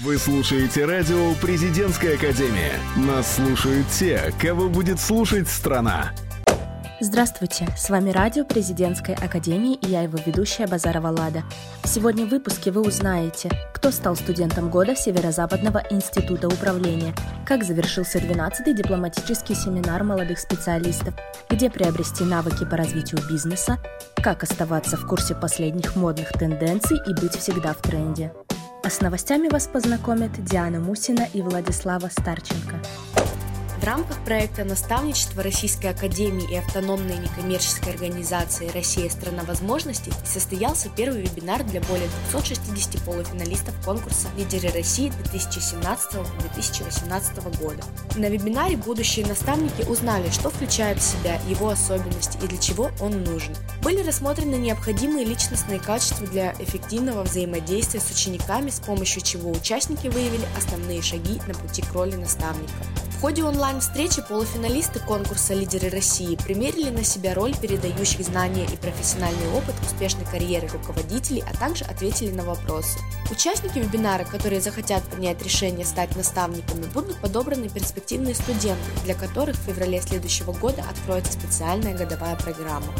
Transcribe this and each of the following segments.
Вы слушаете радио «Президентская академия». Нас слушают те, кого будет слушать страна. Здравствуйте, с вами радио Президентской Академии и я его ведущая Базарова Лада. Сегодня в выпуске вы узнаете, кто стал студентом года Северо-Западного института управления, как завершился 12-й дипломатический семинар молодых специалистов, где приобрести навыки по развитию бизнеса, как оставаться в курсе последних модных тенденций и быть всегда в тренде. А с новостями вас познакомят Диана Мусина и Владислава Старченко. Рамках проекта наставничества Российской Академии и автономной некоммерческой организации «Россия – страна возможностей» состоялся первый вебинар для более 260 полуфиналистов конкурса «Лидеры России» 2017-2018 года. На вебинаре будущие наставники узнали, что включает в себя его особенности и для чего он нужен. Были рассмотрены необходимые личностные качества для эффективного взаимодействия с учениками, с помощью чего участники выявили основные шаги на пути к роли наставника. В ходе онлайн-встречи полуфиналисты конкурса «Лидеры России» примерили на себя роль передающих знания и профессиональный опыт успешной карьеры руководителей, а также ответили на вопросы. Участники вебинара, которые захотят принять решение стать наставниками, будут подобраны перспективные студенты, для которых в феврале следующего года откроется специальная годовая программа.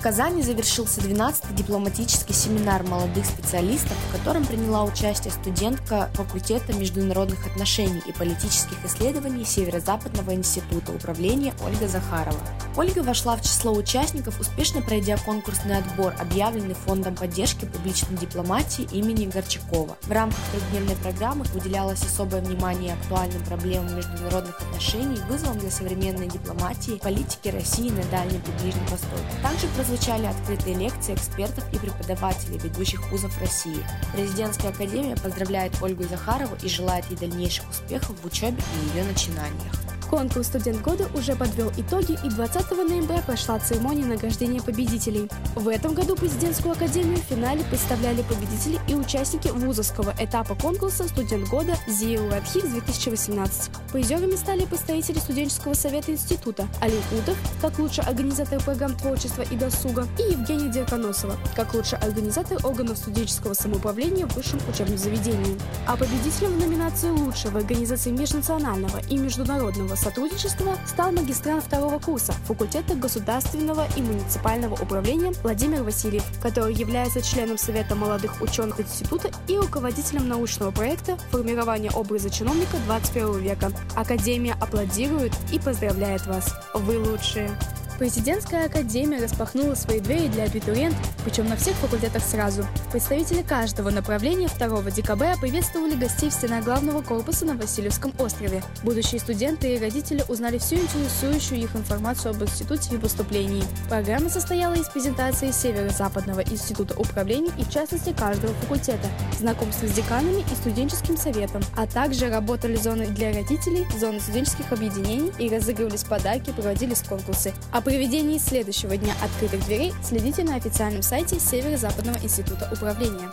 В Казани завершился 12-й дипломатический семинар молодых специалистов, в котором приняла участие студентка факультета международных отношений и политических исследований Северо-Западного института управления Ольга Захарова. Ольга вошла в число участников, успешно пройдя конкурсный отбор, объявленный Фондом поддержки публичной дипломатии имени Горчакова. В рамках трехдневной программы уделялось особое внимание актуальным проблемам международных отношений, вызовам для современной дипломатии, политики России на Дальнем и Ближнем Востоке. Также прозвучали открытые лекции экспертов и преподавателей ведущих вузов России. Президентская академия поздравляет Ольгу Захарову и желает ей дальнейших успехов в учебе и ее начинаниях. Конкурс «Студент года» уже подвел итоги, и 20 ноября прошла церемония награждения победителей. В этом году президентскую академию в финале представляли победители и участники вузовского этапа конкурса «Студент года» ЗИУ Радхикс-2018. Призерами стали представители студенческого совета института Алим Удов, как лучший организатор программ творчества и досуга, и Евгения Дерконосова, как лучший организатор органов студенческого самоуправления в высшем учебном заведении. А победителем в номинации «Лучшего организации межнационального и международного сотрудничества стал магистрант второго курса факультета государственного и муниципального управления Владимир Васильев, который является членом Совета молодых ученых института и руководителем научного проекта «Формирование образа чиновника 21 века». Академия аплодирует и поздравляет вас. Вы лучшие! Президентская академия распахнула свои двери для абитуриентов, причем на всех факультетах сразу. Представители каждого направления 2 декабря приветствовали гостей в стенах главного корпуса на Васильевском острове. Будущие студенты и родители узнали всю интересующую их информацию об институте и поступлении. Программа состояла из презентации Северо-Западного института управления и в частности каждого факультета, знакомства с деканами и студенческим советом, а также работали зоны для родителей, зоны студенческих объединений и разыгрывались подарки, проводились конкурсы. А проведении следующего дня открытых дверей следите на официальном сайте Северо-Западного института управления.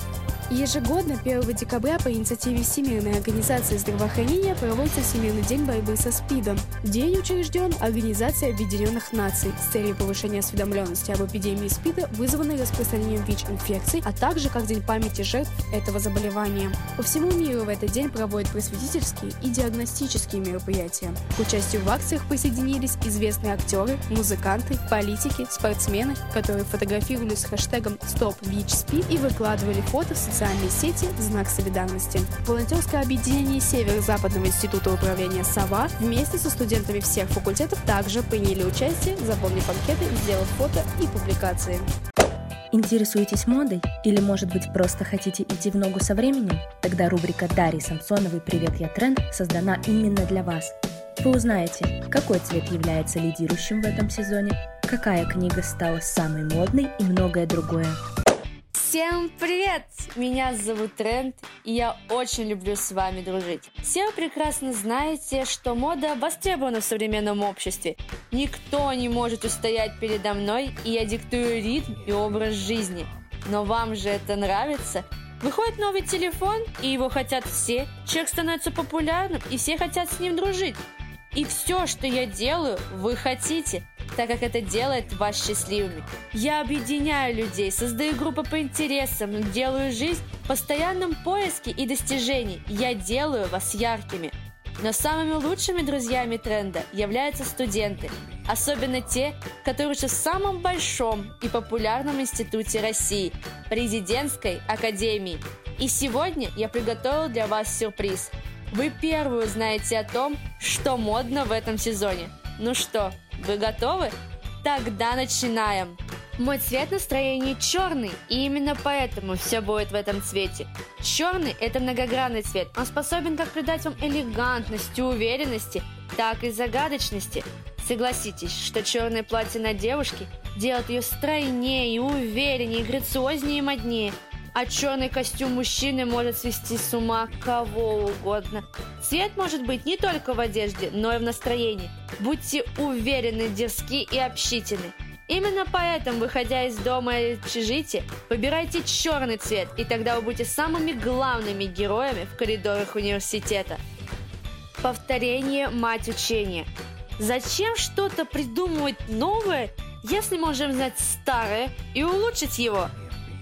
Ежегодно 1 декабря по инициативе Всемирной организации здравоохранения проводится Всемирный день борьбы со СПИДом. День учрежден Организацией Объединенных Наций с целью повышения осведомленности об эпидемии СПИДа, вызванной распространением ВИЧ-инфекций, а также как День памяти жертв этого заболевания. По всему миру в этот день проводят просветительские и диагностические мероприятия. К участию в акциях присоединились известные актеры, музыканты, политики, спортсмены, которые фотографировались с хэштегом «Стоп ВИЧ-СПИД» и выкладывали фото в социальные сети знак солидарности. Волонтерское объединение Северо-Западного института управления «Сова» вместе со студентами всех факультетов также приняли участие, заполнив анкеты, сделав фото и публикации. Интересуетесь модой? Или, может быть, просто хотите идти в ногу со временем? Тогда рубрика Дарьи Самсоновой «Привет, я тренд» создана именно для вас. Вы узнаете, какой цвет является лидирующим в этом сезоне, какая книга стала самой модной и многое другое. Всем привет! Меня зовут Трент, и я очень люблю с вами дружить. Все вы прекрасно знаете, что мода востребована в современном обществе. Никто не может устоять передо мной, и я диктую ритм и образ жизни. Но вам же это нравится? Выходит новый телефон, и его хотят все. Человек становится популярным, и все хотят с ним дружить. И все, что я делаю, вы хотите, так как это делает вас счастливыми. Я объединяю людей, создаю группы по интересам, делаю жизнь в постоянном поиске и достижении. Я делаю вас яркими. Но самыми лучшими друзьями тренда являются студенты, особенно те, которые учатся в самом большом и популярном институте России – Президентской академии. И сегодня я приготовил для вас сюрприз. Вы первые узнаете о том, что модно в этом сезоне. Ну что, вы готовы? Тогда начинаем! Мой цвет настроения черный, и именно поэтому все будет в этом цвете. Черный – это многогранный цвет. Он способен как придать вам элегантности, уверенности, так и загадочности. Согласитесь, что черное платье на девушке делает ее стройнее, увереннее, грациознее и моднее. А черный костюм мужчины может свести с ума кого угодно. Цвет может быть не только в одежде, но и в настроении. Будьте уверены, дерзки и общительны. Именно поэтому, выходя из дома или общежития, выбирайте черный цвет, и тогда вы будете самыми главными героями в коридорах университета. Повторение – мать учения. Зачем что-то придумывать новое, если можем знать старое и улучшить его?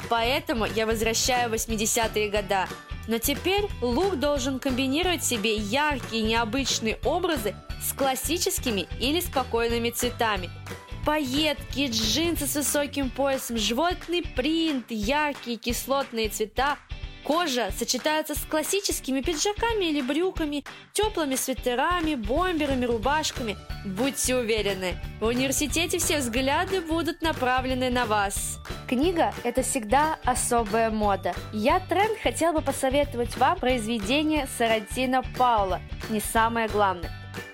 Поэтому я возвращаю 80-е года. Но теперь лук должен комбинировать в себе яркие необычные образы с классическими или спокойными цветами – Пайетки, джинсы с высоким поясом, животный принт, яркие кислотные цвета. Кожа сочетается с классическими пиджаками или брюками, теплыми свитерами, бомберами, рубашками. Будьте уверены, в университете все взгляды будут направлены на вас. Книга – это всегда особая мода. Я, Тренд, хотел бы посоветовать вам произведение Сарантино Паула «Не самое главное»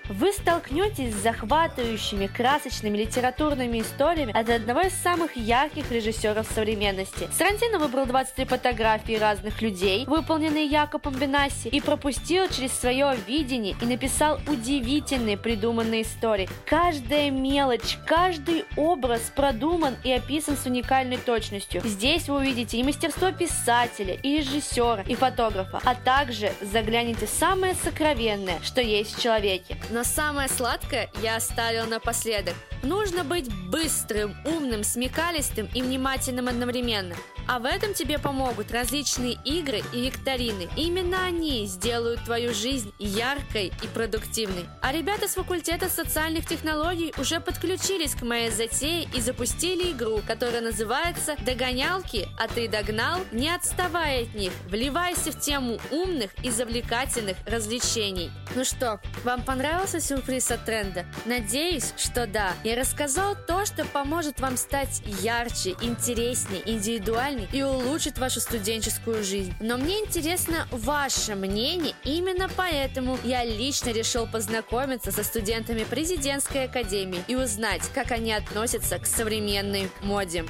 вы столкнетесь с захватывающими красочными литературными историями от одного из самых ярких режиссеров современности. Сарантино выбрал 23 фотографии разных людей, выполненные Якобом Бенаси, и пропустил через свое видение и написал удивительные придуманные истории. Каждая мелочь, каждый образ продуман и описан с уникальной точностью. Здесь вы увидите и мастерство писателя, и режиссера, и фотографа, а также загляните самое сокровенное, что есть в человеке. Но самое сладкое я оставил напоследок. Нужно быть быстрым, умным, смекалистым и внимательным одновременно. А в этом тебе помогут различные игры и викторины. Именно они сделают твою жизнь яркой и продуктивной. А ребята с факультета социальных технологий уже подключились к моей затее и запустили игру, которая называется «Догонялки, а ты догнал?» Не отставай от них, вливайся в тему умных и завлекательных развлечений. Ну что, вам понравился сюрприз от тренда? Надеюсь, что да. Я рассказал то, что поможет вам стать ярче, интереснее, индивидуальнее актуальный и улучшит вашу студенческую жизнь. Но мне интересно ваше мнение, именно поэтому я лично решил познакомиться со студентами президентской академии и узнать, как они относятся к современной моде.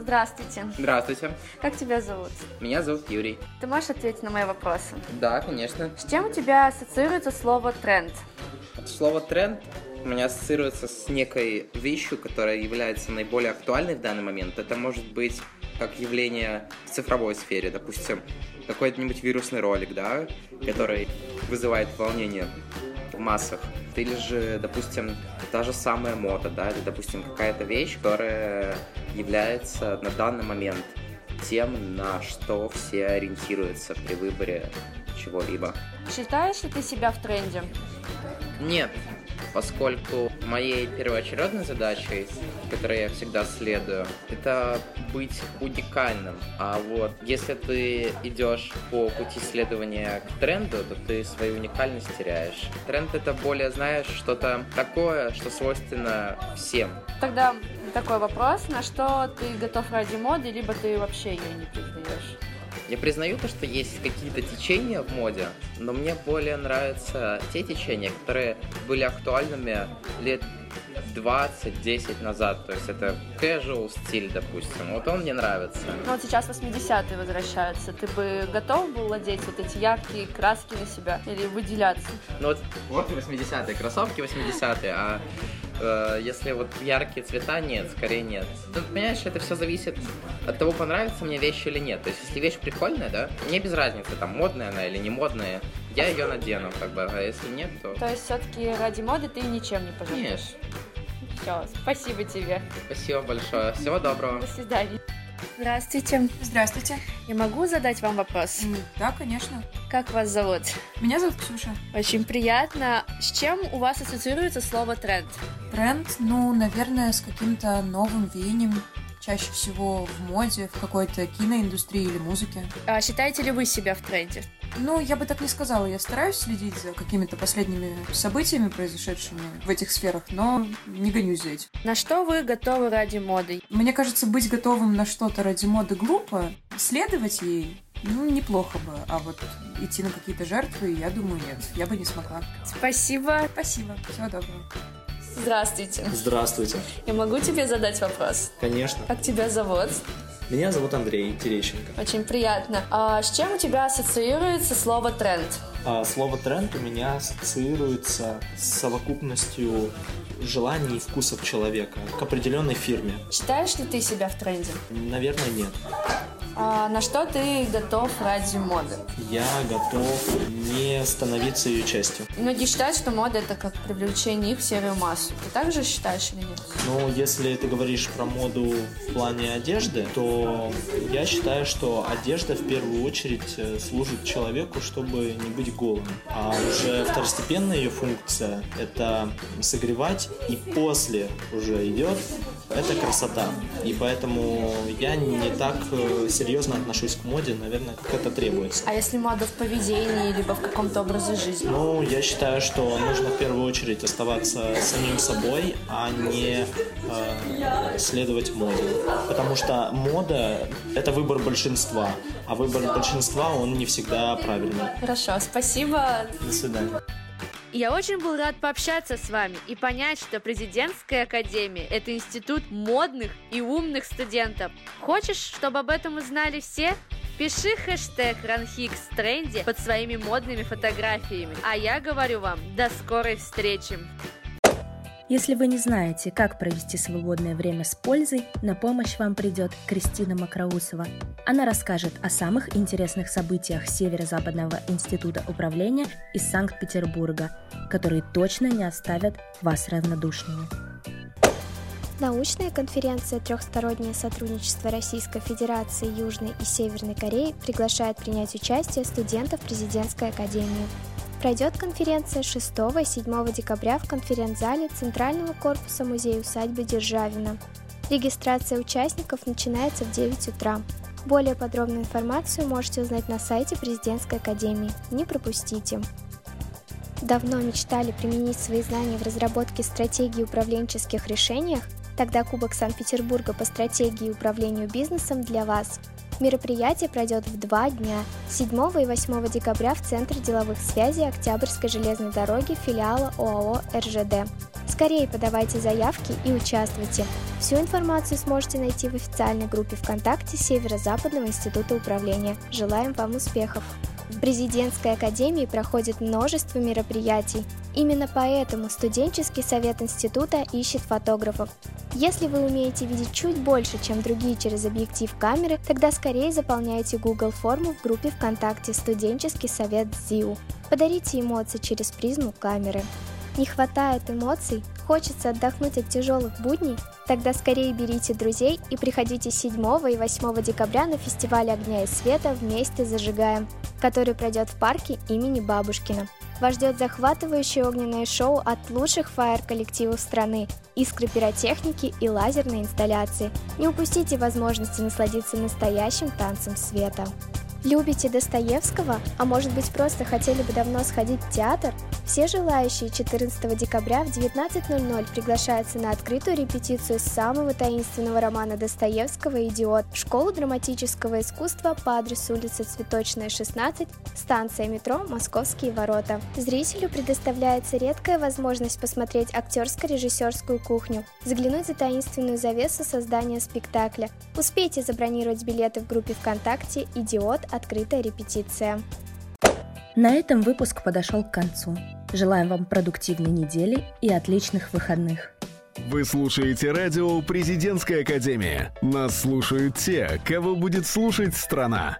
Здравствуйте. Здравствуйте. Как тебя зовут? Меня зовут Юрий. Ты можешь ответить на мои вопросы? Да, конечно. С чем у тебя ассоциируется слово тренд? Слово тренд у меня ассоциируется с некой вещью, которая является наиболее актуальной в данный момент. Это может быть как явление в цифровой сфере, допустим, какой-нибудь вирусный ролик, да, который вызывает волнение в массах. Или же, допустим, та же самая мода, да, или, допустим, какая-то вещь, которая является на данный момент тем, на что все ориентируются при выборе чего-либо. Считаешь ли ты себя в тренде? Нет, поскольку моей первоочередной задачей, которой я всегда следую, это быть уникальным. А вот если ты идешь по пути следования к тренду, то ты свою уникальность теряешь. Тренд это более, знаешь, что-то такое, что свойственно всем. Тогда такой вопрос, на что ты готов ради моды, либо ты вообще ее не признаешь? Я признаю то, что есть какие-то течения в моде, но мне более нравятся те течения, которые были актуальными лет 20-10 назад. То есть это casual стиль, допустим. Вот он мне нравится. Ну вот сейчас 80-е возвращаются. Ты бы готов был владеть вот эти яркие краски на себя или выделяться? Ну вот, вот 80-е, кроссовки 80-е, а Э, если вот яркие цвета, нет, скорее нет. Тут, понимаешь, это все зависит от того, понравится мне вещь или нет. То есть, если вещь прикольная, да, мне без разницы, там, модная она или не модная. Я ее надену, как бы, а если нет, то... То есть все-таки ради моды ты ничем не пожалеешь? Конечно. Все, спасибо тебе. Спасибо большое. Всего доброго. До свидания. Здравствуйте. Здравствуйте. Я могу задать вам вопрос? Да, конечно. Как вас зовут? Меня зовут Ксюша. Очень приятно. С чем у вас ассоциируется слово тренд? Тренд, ну, наверное, с каким-то новым веянием. Чаще всего в моде, в какой-то киноиндустрии или музыке. А считаете ли вы себя в тренде? Ну, я бы так не сказала. Я стараюсь следить за какими-то последними событиями, произошедшими в этих сферах, но не гонюсь за этим. На что вы готовы ради моды? Мне кажется, быть готовым на что-то ради моды глупо. Следовать ей, ну, неплохо бы. А вот идти на какие-то жертвы, я думаю, нет. Я бы не смогла. Спасибо. Спасибо. Всего доброго. Здравствуйте. Здравствуйте. Я могу тебе задать вопрос? Конечно. Как тебя зовут? Меня зовут Андрей Терещенко. Очень приятно. А с чем у тебя ассоциируется слово тренд? А слово тренд у меня ассоциируется с совокупностью желаний и вкусов человека к определенной фирме. Считаешь ли ты себя в тренде? Наверное, нет. А на что ты готов ради моды? Я готов не становиться ее частью. Многие считают, что мода это как привлечение их в серую массу. Ты также считаешь или нет? Но если ты говоришь про моду в плане одежды, то я считаю, что одежда в первую очередь э, служит человеку, чтобы не быть голым. А уже второстепенная ее функция – это согревать, и после уже идет это красота. И поэтому я не так э, серьезно отношусь к моде, наверное, как это требуется. А если мода в поведении, либо в каком-то образе жизни? Ну, я считаю, что нужно в первую очередь оставаться самим собой, а не э, следовать моде. Потому что мода – это выбор большинства, а выбор большинства, он не всегда правильный. Хорошо, спасибо. До свидания. Я очень был рад пообщаться с вами и понять, что президентская академия – это институт модных и умных студентов. Хочешь, чтобы об этом узнали все? Пиши хэштег RunHixTrendy под своими модными фотографиями. А я говорю вам, до скорой встречи! Если вы не знаете, как провести свободное время с пользой, на помощь вам придет Кристина Макроусова. Она расскажет о самых интересных событиях Северо-Западного института управления из Санкт-Петербурга, которые точно не оставят вас равнодушными. Научная конференция «Трехстороннее сотрудничество Российской Федерации, Южной и Северной Кореи» приглашает принять участие студентов президентской академии. Пройдет конференция 6 и 7 декабря в конференц-зале Центрального корпуса музея-усадьбы Державина. Регистрация участников начинается в 9 утра. Более подробную информацию можете узнать на сайте Президентской академии. Не пропустите! Давно мечтали применить свои знания в разработке стратегии управленческих решениях? Тогда Кубок Санкт-Петербурга по стратегии и управлению бизнесом для вас. Мероприятие пройдет в два дня, 7 и 8 декабря в Центре деловых связей Октябрьской железной дороги филиала ОАО РЖД. Скорее подавайте заявки и участвуйте. Всю информацию сможете найти в официальной группе ВКонтакте Северо-Западного института управления. Желаем вам успехов! В президентской академии проходит множество мероприятий. Именно поэтому студенческий совет института ищет фотографов. Если вы умеете видеть чуть больше, чем другие через объектив камеры, тогда скорее заполняйте Google форму в группе ВКонтакте «Студенческий совет ЗИУ». Подарите эмоции через призму камеры. Не хватает эмоций? Хочется отдохнуть от тяжелых будней? Тогда скорее берите друзей и приходите 7 и 8 декабря на фестиваль огня и света «Вместе зажигаем», который пройдет в парке имени Бабушкина. Вас ждет захватывающее огненное шоу от лучших фаер-коллективов страны, искры пиротехники и лазерной инсталляции. Не упустите возможности насладиться настоящим танцем света. Любите Достоевского? А может быть просто хотели бы давно сходить в театр? Все желающие 14 декабря в 19.00 приглашаются на открытую репетицию самого таинственного романа Достоевского «Идиот» в школу драматического искусства по адресу улица Цветочная, 16, станция метро «Московские ворота». Зрителю предоставляется редкая возможность посмотреть актерско-режиссерскую кухню, заглянуть за таинственную завесу создания спектакля. Успейте забронировать билеты в группе ВКонтакте «Идиот. Открытая репетиция». На этом выпуск подошел к концу. Желаем вам продуктивной недели и отличных выходных. Вы слушаете радио «Президентская академия». Нас слушают те, кого будет слушать страна.